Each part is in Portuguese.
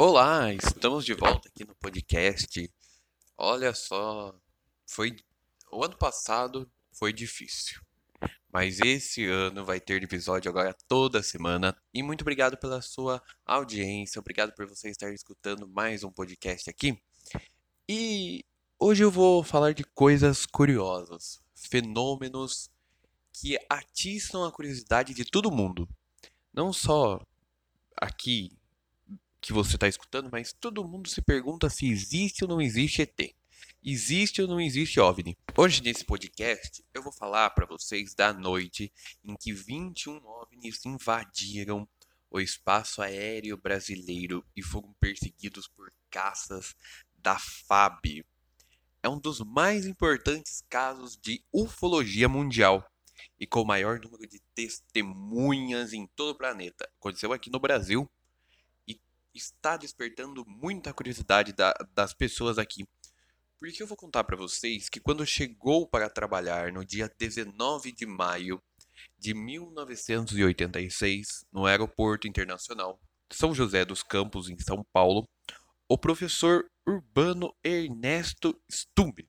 Olá, estamos de volta aqui no podcast. Olha só, foi o ano passado foi difícil, mas esse ano vai ter episódio agora toda semana. E muito obrigado pela sua audiência, obrigado por você estar escutando mais um podcast aqui. E hoje eu vou falar de coisas curiosas, fenômenos que atiçam a curiosidade de todo mundo, não só aqui que você está escutando, mas todo mundo se pergunta se existe ou não existe ET. Existe ou não existe OVNI? Hoje nesse podcast eu vou falar para vocês da noite em que 21 OVNIs invadiram o espaço aéreo brasileiro e foram perseguidos por caças da FAB. É um dos mais importantes casos de ufologia mundial e com o maior número de testemunhas em todo o planeta. Aconteceu aqui no Brasil está despertando muita curiosidade da, das pessoas aqui. Porque eu vou contar para vocês que quando chegou para trabalhar no dia 19 de maio de 1986, no Aeroporto Internacional São José dos Campos, em São Paulo, o professor Urbano Ernesto Stumbe,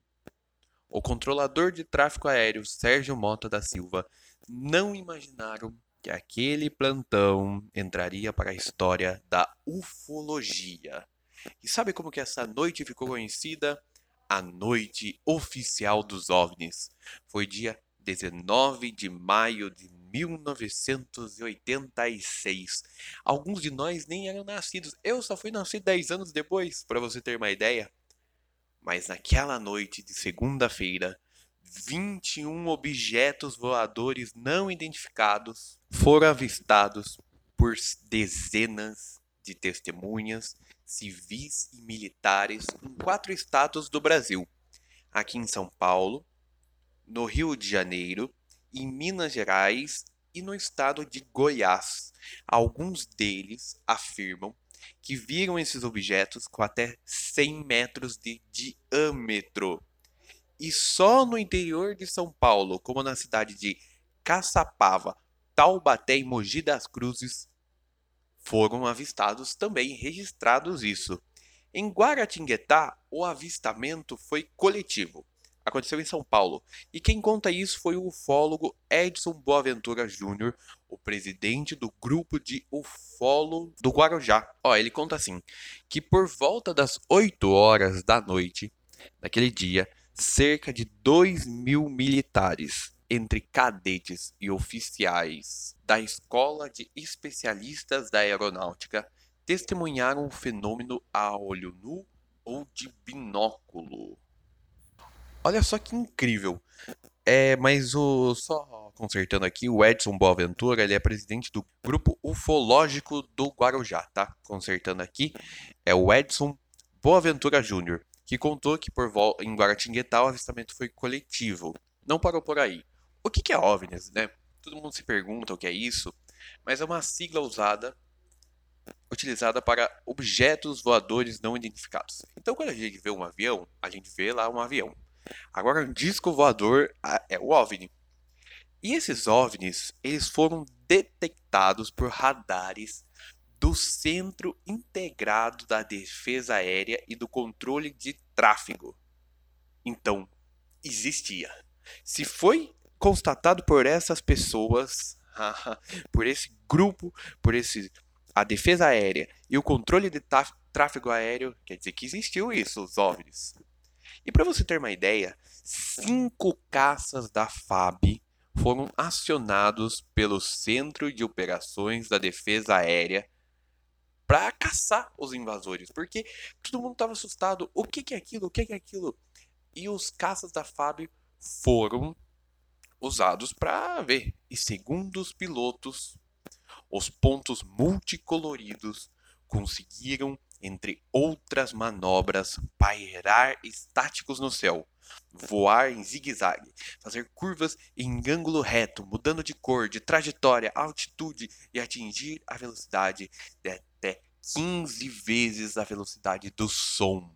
o controlador de tráfego aéreo Sérgio Mota da Silva, não imaginaram que aquele plantão entraria para a história da ufologia. E sabe como que essa noite ficou conhecida? A noite oficial dos OVNIs. Foi dia 19 de maio de 1986. Alguns de nós nem eram nascidos. Eu só fui nascido 10 anos depois, para você ter uma ideia. Mas naquela noite de segunda-feira, 21 objetos voadores não identificados foram avistados por dezenas de testemunhas civis e militares em quatro estados do Brasil: aqui em São Paulo, no Rio de Janeiro, em Minas Gerais e no estado de Goiás. Alguns deles afirmam que viram esses objetos com até 100 metros de diâmetro. E só no interior de São Paulo, como na cidade de Caçapava, Taubaté e Mogi das Cruzes, foram avistados também registrados isso. Em Guaratinguetá, o avistamento foi coletivo. Aconteceu em São Paulo. E quem conta isso foi o ufólogo Edson Boaventura Júnior, o presidente do grupo de ufólogo do Guarujá. Ó, ele conta assim: que por volta das 8 horas da noite, naquele dia, cerca de 2 mil militares, entre cadetes e oficiais da Escola de Especialistas da Aeronáutica, testemunharam o fenômeno a olho nu ou de binóculo. Olha só que incrível. É, mas o só consertando aqui, o Edson Boaventura, ele é presidente do grupo ufológico do Guarujá, tá? Consertando aqui, é o Edson Boaventura Júnior que contou que por em Guaratinguetá o avistamento foi coletivo. Não parou por aí. O que é OVNIs, né? Todo mundo se pergunta o que é isso, mas é uma sigla usada, utilizada para objetos voadores não identificados. Então, quando a gente vê um avião, a gente vê lá um avião. Agora, um disco voador é o OVNI. E esses OVNIs, eles foram detectados por radares do Centro Integrado da Defesa Aérea e do Controle de Tráfego. Então, existia. Se foi constatado por essas pessoas, por esse grupo, por esse a defesa aérea e o controle de tráfego aéreo, quer dizer que existiu isso, os OVNIs. E para você ter uma ideia, cinco caças da FAB foram acionados pelo Centro de Operações da Defesa Aérea para caçar os invasores, porque todo mundo estava assustado. O que, que é aquilo? O que, que é aquilo? E os caças da FAB foram usados para ver. E segundo os pilotos, os pontos multicoloridos conseguiram, entre outras manobras, pairar estáticos no céu, voar em zigue-zague, fazer curvas em ângulo reto, mudando de cor, de trajetória, altitude e atingir a velocidade de 15 vezes a velocidade do som.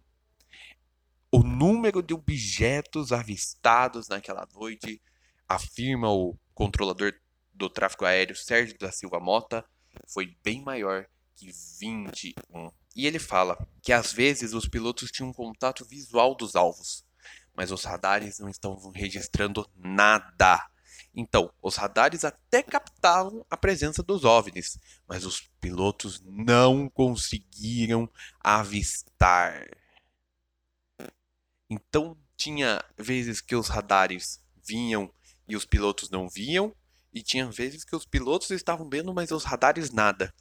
O número de objetos avistados naquela noite, afirma o controlador do tráfego aéreo Sérgio da Silva Mota, foi bem maior que 21. E ele fala que às vezes os pilotos tinham contato visual dos alvos, mas os radares não estavam registrando nada. Então, os radares até captavam a presença dos OVNIs, mas os pilotos não conseguiram avistar. Então, tinha vezes que os radares vinham e os pilotos não viam, e tinha vezes que os pilotos estavam vendo, mas os radares nada.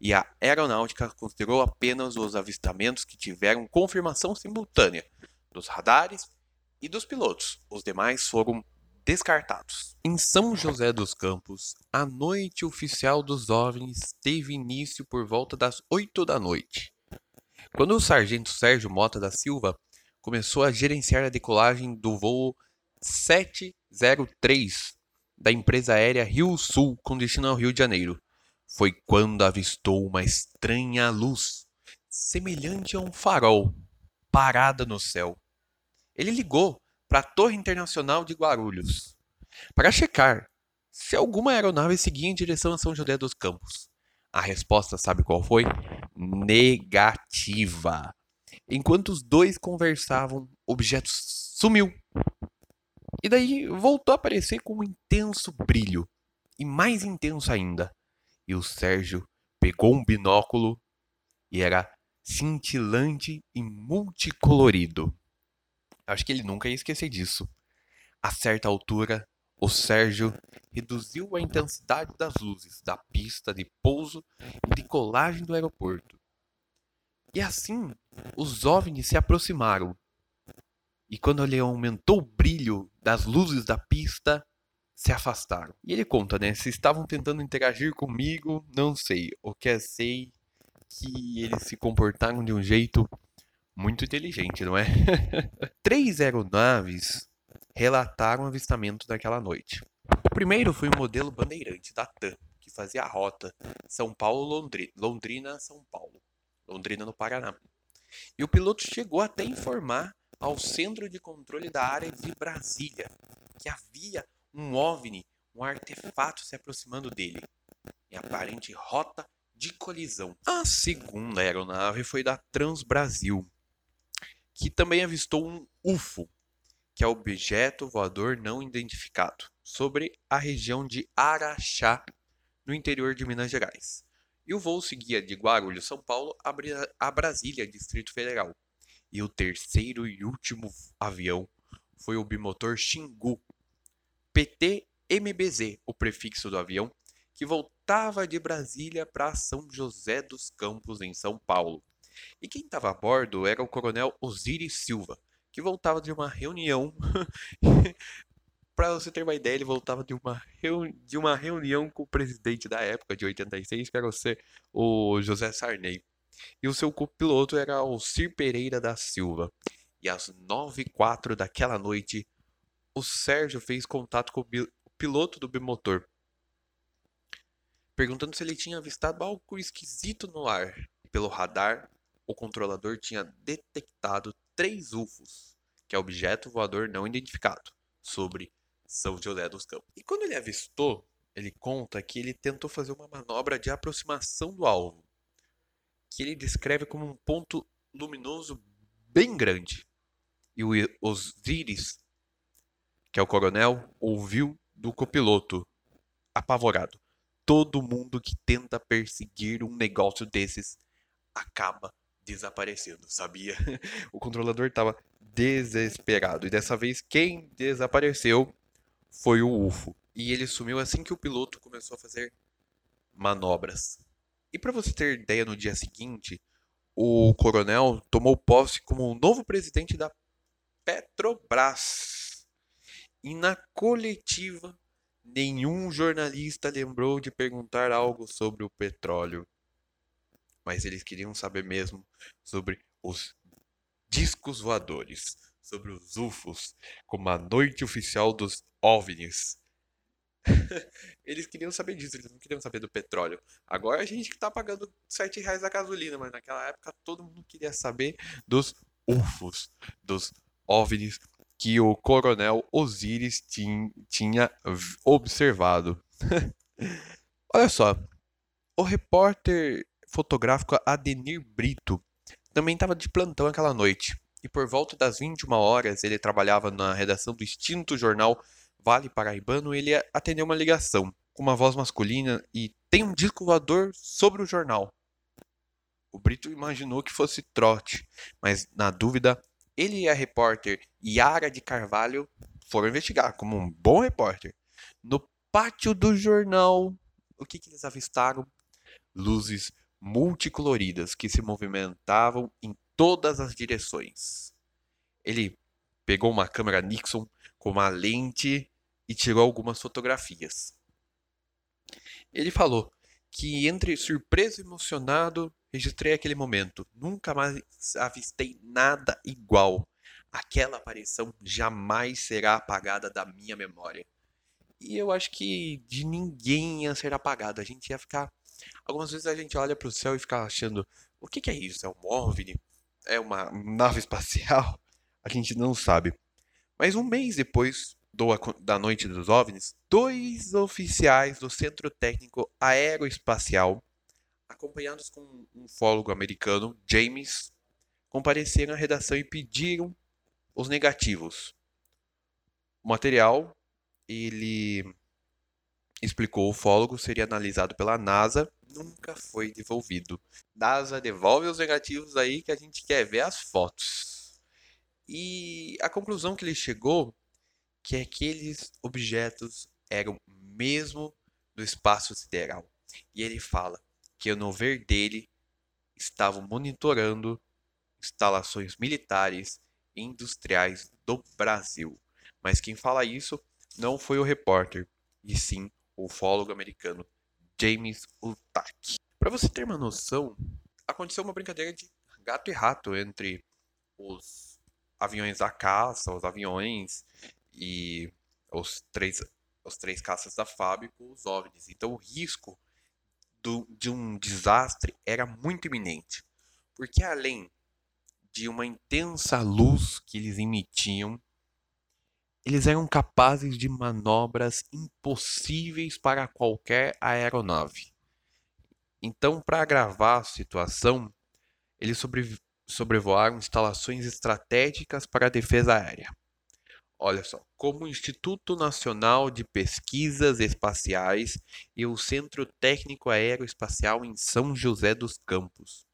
E a aeronáutica considerou apenas os avistamentos que tiveram confirmação simultânea dos radares e dos pilotos. Os demais foram descartados. Em São José dos Campos, a noite oficial dos OVNIs teve início por volta das 8 da noite. Quando o sargento Sérgio Mota da Silva começou a gerenciar a decolagem do voo 703 da empresa aérea Rio Sul com destino ao Rio de Janeiro. Foi quando avistou uma estranha luz, semelhante a um farol, parada no céu. Ele ligou para a Torre Internacional de Guarulhos para checar se alguma aeronave seguia em direção a São José dos Campos. A resposta, sabe qual foi? Negativa. Enquanto os dois conversavam, o objeto sumiu. E daí voltou a aparecer com um intenso brilho, e mais intenso ainda. E o Sérgio pegou um binóculo e era cintilante e multicolorido. Acho que ele nunca ia esquecer disso. A certa altura, o Sérgio reduziu a intensidade das luzes da pista de pouso e decolagem do aeroporto. E assim, os OVNIs se aproximaram e quando ele aumentou o brilho das luzes da pista, se afastaram. E ele conta, né? Se estavam tentando interagir comigo, não sei. O que é sei que eles se comportaram de um jeito muito inteligente, não é? Três aeronaves relataram o avistamento daquela noite. O primeiro foi o modelo Bandeirante da TAM, que fazia a rota São Paulo-Londrina, Londrina-São Paulo, Londrina no Paraná. E o piloto chegou até informar ao Centro de Controle da Área de Brasília que havia um OVNI, um artefato se aproximando dele, em aparente rota de colisão. A segunda aeronave foi da Transbrasil, que também avistou um UFO, que é objeto voador não identificado, sobre a região de Araxá, no interior de Minas Gerais. E o voo seguia de Guarulhos, São Paulo, a Brasília, Distrito Federal. E o terceiro e último avião foi o bimotor Xingu, PT-MBZ, o prefixo do avião, que voltava de Brasília para São José dos Campos, em São Paulo. E quem estava a bordo era o coronel Osiris Silva, que voltava de uma reunião. para você ter uma ideia, ele voltava de uma, de uma reunião com o presidente da época, de 86, que era o José Sarney e o seu copiloto era o Cir Pereira da Silva. E às 9 e 04 daquela noite, o Sérgio fez contato com o piloto do bimotor, perguntando se ele tinha avistado algo esquisito no ar. Pelo radar, o controlador tinha detectado três UFOs, que é objeto voador não identificado, sobre São José dos Campos. E quando ele avistou, ele conta que ele tentou fazer uma manobra de aproximação do alvo, que ele descreve como um ponto luminoso bem grande. E o Osiris, que é o coronel, ouviu do copiloto, apavorado. Todo mundo que tenta perseguir um negócio desses acaba desaparecendo, sabia? O controlador estava desesperado. E dessa vez quem desapareceu foi o UFO. E ele sumiu assim que o piloto começou a fazer manobras. E para você ter ideia, no dia seguinte, o coronel tomou posse como o novo presidente da Petrobras. E na coletiva, nenhum jornalista lembrou de perguntar algo sobre o petróleo. Mas eles queriam saber mesmo sobre os discos voadores, sobre os UFOs, como a noite oficial dos OVNIs eles queriam saber disso, eles não queriam saber do petróleo. Agora a gente que tá pagando 7 reais a gasolina, mas naquela época todo mundo queria saber dos UFOs, dos OVNIs que o coronel Osiris tinha observado. Olha só, o repórter fotográfico Adenir Brito também estava de plantão aquela noite. E por volta das 21 horas, ele trabalhava na redação do extinto jornal Vale Paraibano. Ele atendeu uma ligação com uma voz masculina e tem um disco voador sobre o jornal. O Brito imaginou que fosse trote, mas na dúvida, ele e a repórter Yara de Carvalho foram investigar como um bom repórter. No pátio do jornal, o que, que eles avistaram? Luzes multicoloridas que se movimentavam em todas as direções. Ele pegou uma câmera Nixon com uma lente e tirou algumas fotografias. Ele falou que entre surpreso e emocionado, registrei aquele momento. Nunca mais avistei nada igual. Aquela aparição jamais será apagada da minha memória. E eu acho que de ninguém ia ser apagado. A gente ia ficar. Algumas vezes a gente olha para o céu e fica achando: o que, que é isso? É um OVNI? É uma nave espacial? A gente não sabe. Mas um mês depois do, da noite dos OVNIs, dois oficiais do Centro Técnico Aeroespacial, acompanhados com um ufólogo americano, James, compareceram à redação e pediram os negativos. O material, ele explicou o ufólogo, seria analisado pela NASA, nunca foi devolvido. NASA devolve os negativos aí que a gente quer ver as fotos. E a conclusão que ele chegou que aqueles objetos eram mesmo do espaço sideral. E ele fala que no ver dele estavam monitorando instalações militares e industriais do Brasil. Mas quem fala isso não foi o repórter, e sim o ufólogo americano James Utak. Para você ter uma noção, aconteceu uma brincadeira de gato e rato entre os aviões da caça, os aviões e os três, os três caças da Fábio com os OVNIs. Então o risco do, de um desastre era muito iminente, porque além de uma intensa luz que eles emitiam, eles eram capazes de manobras impossíveis para qualquer aeronave. Então, para agravar a situação, eles sobre, sobrevoaram instalações estratégicas para a defesa aérea. Olha só, como o Instituto Nacional de Pesquisas Espaciais e o Centro Técnico Aeroespacial em São José dos Campos.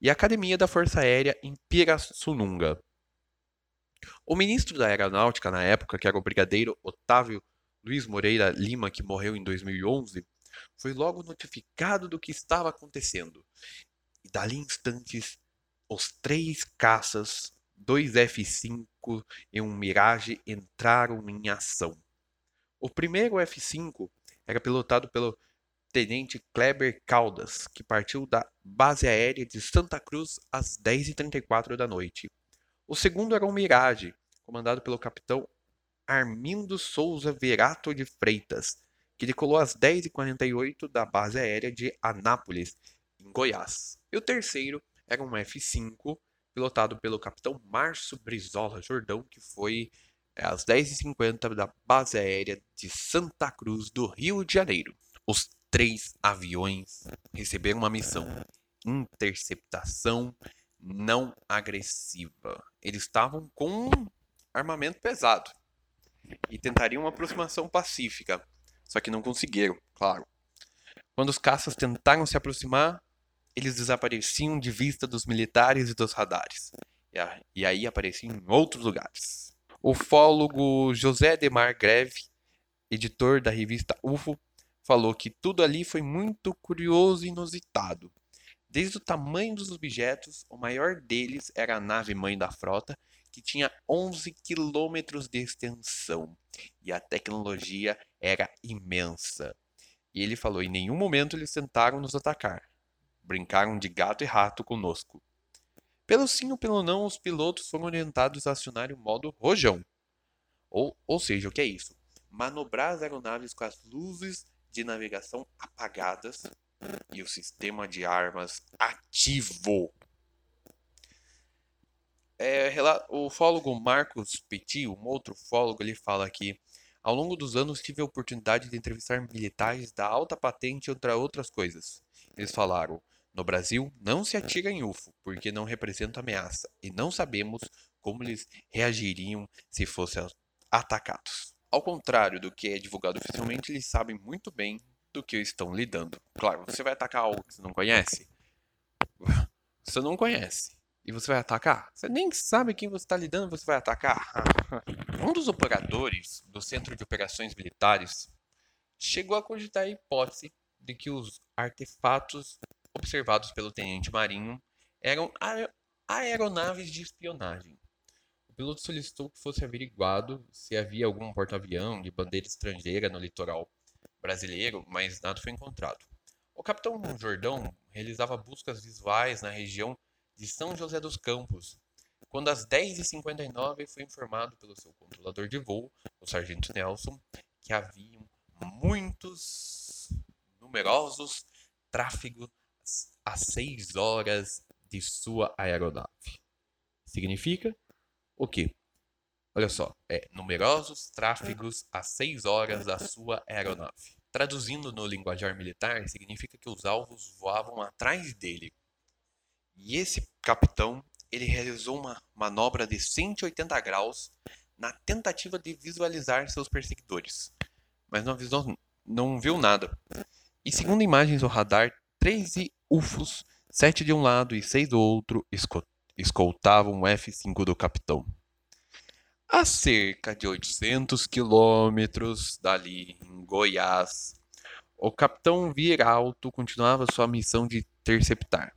E a Academia da Força Aérea em Pirassununga. O ministro da Aeronáutica na época, que era o brigadeiro Otávio Luiz Moreira Lima, que morreu em 2011, foi logo notificado do que estava acontecendo. E dali instantes, os três caças dois F-5 e um Mirage entraram em ação. O primeiro F-5 era pilotado pelo tenente Kleber Caldas, que partiu da base aérea de Santa Cruz às 10h34 da noite. O segundo era um Mirage, comandado pelo capitão Armindo Souza Verato de Freitas, que decolou às 10h48 da base aérea de Anápolis, em Goiás. E o terceiro era um F-5 pilotado pelo capitão Márcio Brizola Jordão, que foi é, às 10h50 da base aérea de Santa Cruz, do Rio de Janeiro. Os três aviões receberam uma missão: interceptação não agressiva. Eles estavam com armamento pesado e tentariam uma aproximação pacífica, só que não conseguiram, claro. Quando os caças tentaram se aproximar, eles desapareciam de vista dos militares e dos radares. E aí apareciam em outros lugares. O fólogo José Demar Greve, editor da revista UFO, falou que tudo ali foi muito curioso e inusitado. Desde o tamanho dos objetos, o maior deles era a nave mãe da frota, que tinha 11 quilômetros de extensão, e a tecnologia era imensa. E ele falou: em nenhum momento eles tentaram nos atacar brincaram de gato e rato conosco. Pelo sim ou pelo não, os pilotos foram orientados a acionar o modo rojão. Ou, ou seja, o que é isso? Manobrar as aeronaves com as luzes de navegação apagadas e o sistema de armas ativo. É, o fólogo Marcos Petit, um outro fólogo, ele fala que ao longo dos anos tive a oportunidade de entrevistar militares da alta patente entre outras coisas. Eles falaram: No Brasil, não se atira em UFO, porque não representa ameaça, e não sabemos como eles reagiriam se fossem atacados. Ao contrário do que é divulgado oficialmente, eles sabem muito bem do que estão lidando. Claro, você vai atacar algo que você não conhece? Você não conhece. E você vai atacar? Você nem sabe quem você está lidando, você vai atacar? um dos operadores do Centro de Operações Militares chegou a cogitar a hipótese de que os artefatos observados pelo tenente marinho eram aeronaves de espionagem. O piloto solicitou que fosse averiguado se havia algum porta-avião de bandeira estrangeira no litoral brasileiro, mas nada foi encontrado. O capitão Jordão realizava buscas visuais na região de São José dos Campos, quando às 10h59 foi informado pelo seu controlador de voo, o sargento Nelson, que haviam muitos numerosos tráfegos às 6 horas de sua aeronave. Significa o quê? Olha só, é numerosos tráfegos às 6 horas da sua aeronave. Traduzindo no linguajar militar, significa que os alvos voavam atrás dele. E esse capitão, ele realizou uma manobra de 180 graus na tentativa de visualizar seus perseguidores, mas não, avisou, não viu nada. E segundo imagens do radar, 13 UFOs, 7 de um lado e 6 do outro, escoltavam o F-5 do capitão a cerca de 800 quilômetros dali, em Goiás. O capitão Viralto continuava sua missão de interceptar,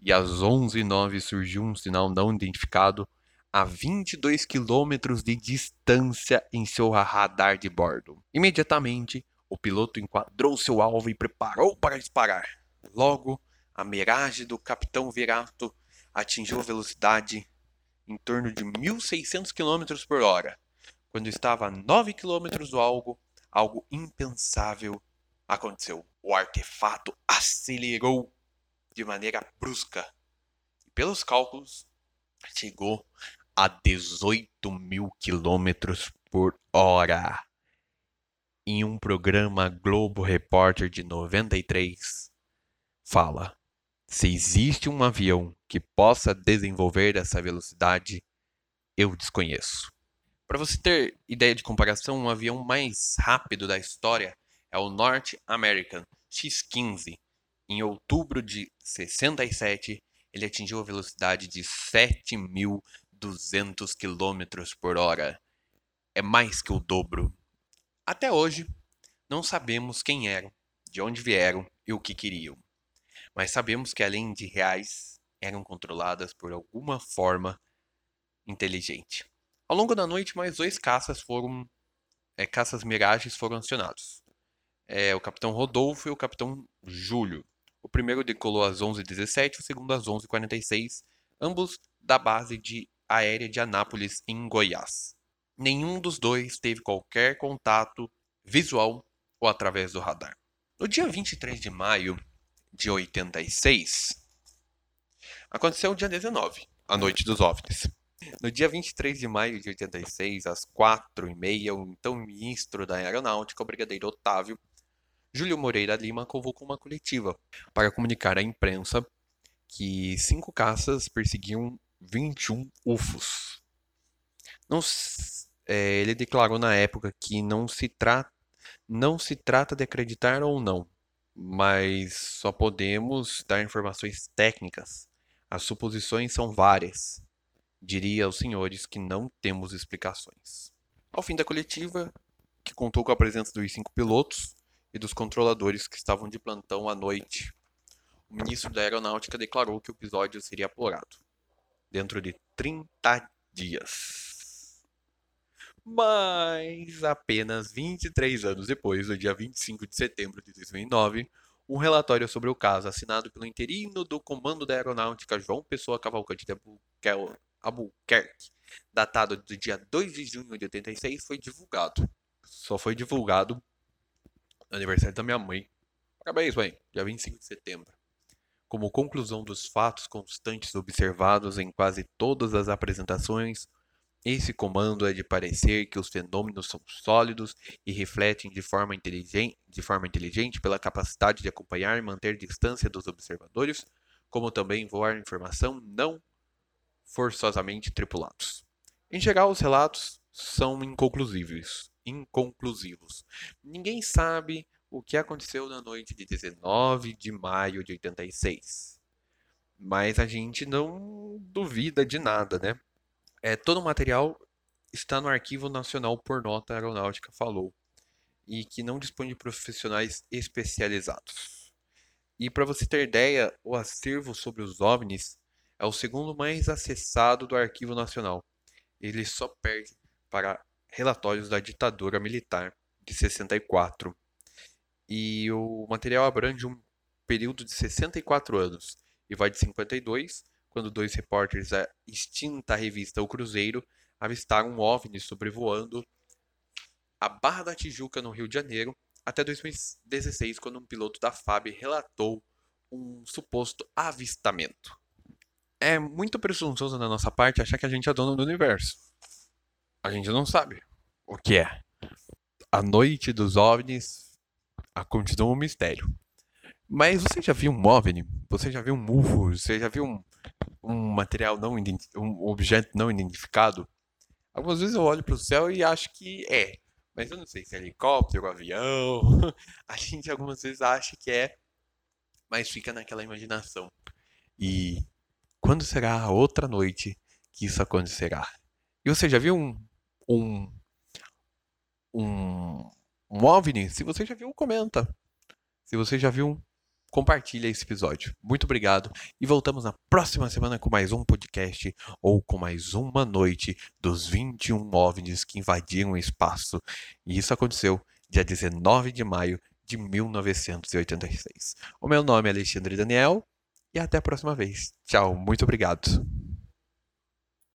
e às 11h09 surgiu um sinal não identificado a 22 quilômetros de distância em seu radar de bordo. Imediatamente, o piloto enquadrou seu alvo e preparou para disparar. Logo, a miragem do capitão Virato atingiu a velocidade em torno de 1.600 km por hora. Quando estava a 9 km do algo, algo impensável aconteceu. O artefato acelerou de maneira brusca e, pelos cálculos, chegou a 18 mil quilômetros por hora. Em um programa Globo Repórter de 93, fala: se existe um avião que possa desenvolver essa velocidade, eu desconheço. Para você ter ideia de comparação, um avião mais rápido da história é o North American X-15. Em outubro de 67, ele atingiu a velocidade de 7.200 km por hora. É mais que o dobro. Até hoje, não sabemos quem eram, de onde vieram e o que queriam mas sabemos que além de reais, eram controladas por alguma forma inteligente. Ao longo da noite, mais dois caças foram é, caças miragens foram acionados. É, o capitão Rodolfo e o capitão Júlio. O primeiro decolou às 11h17, o segundo às 11h46, ambos da base de aérea de Anápolis, em Goiás. Nenhum dos dois teve qualquer contato visual ou através do radar. No dia 23 de maio, de 86 aconteceu o dia 19, a noite dos OVNIs. No dia 23 de maio de 86, às 4h30, o então ministro da Aeronáutica, o brigadeiro Otávio Júlio Moreira Lima, convocou uma coletiva para comunicar à imprensa que cinco caças perseguiam 21 UFOs. Não, é, ele declarou na época que não se, tra não se trata de acreditar ou não, mas só podemos dar informações técnicas. As suposições são várias. Diria aos senhores que não temos explicações. Ao fim da coletiva, que contou com a presença dos cinco pilotos e dos controladores que estavam de plantão à noite, o ministro da Aeronáutica declarou que o episódio seria apurado dentro de 30 dias. Mas apenas 23 anos depois, no dia 25 de setembro de 2009, um relatório sobre o caso, assinado pelo interino do Comando da Aeronáutica João Pessoa Cavalcante de Albuquerque, datado do dia 2 de junho de 86, foi divulgado. Só foi divulgado no aniversário da minha mãe. Parabéns, mãe. Dia 25 de setembro. Como conclusão dos fatos constantes observados em quase todas as apresentações, esse comando é de parecer que os fenômenos são sólidos e refletem de forma, inteligente, de forma inteligente pela capacidade de acompanhar e manter distância dos observadores, como também voar em formação não forçosamente tripulados. Em geral, os relatos são inconclusivos. Inconclusivos. Ninguém sabe o que aconteceu na noite de 19 de maio de 86. Mas a gente não duvida de nada, né? É, todo o material está no Arquivo Nacional por Nota Aeronáutica falou e que não dispõe de profissionais especializados. E para você ter ideia, o acervo sobre os OVNIs é o segundo mais acessado do Arquivo Nacional. Ele só perde para relatórios da ditadura militar de 64. E o material abrange um período de 64 anos e vai de 52, quando dois repórteres da extinta revista O Cruzeiro avistaram um OVNI sobrevoando a Barra da Tijuca, no Rio de Janeiro, até 2016, quando um piloto da FAB relatou um suposto avistamento. É muito presunçoso da nossa parte achar que a gente é dono do universo. A gente não sabe o que é. A noite dos OVNIs continua um mistério. Mas você já viu um OVNI? Você já viu um UFO? Você já viu um, um material não um objeto não identificado? Algumas vezes eu olho para o céu e acho que é. Mas eu não sei se é helicóptero, avião. A gente algumas vezes acha que é, mas fica naquela imaginação. E quando será a outra noite que isso acontecerá? E você já viu um um um, um OVNI? Se você já viu, comenta. Se você já viu, compartilha esse episódio. Muito obrigado e voltamos na próxima semana com mais um podcast ou com mais uma noite dos 21 OVNIs que invadiram o espaço. E isso aconteceu dia 19 de maio de 1986. O meu nome é Alexandre Daniel e até a próxima vez. Tchau, muito obrigado.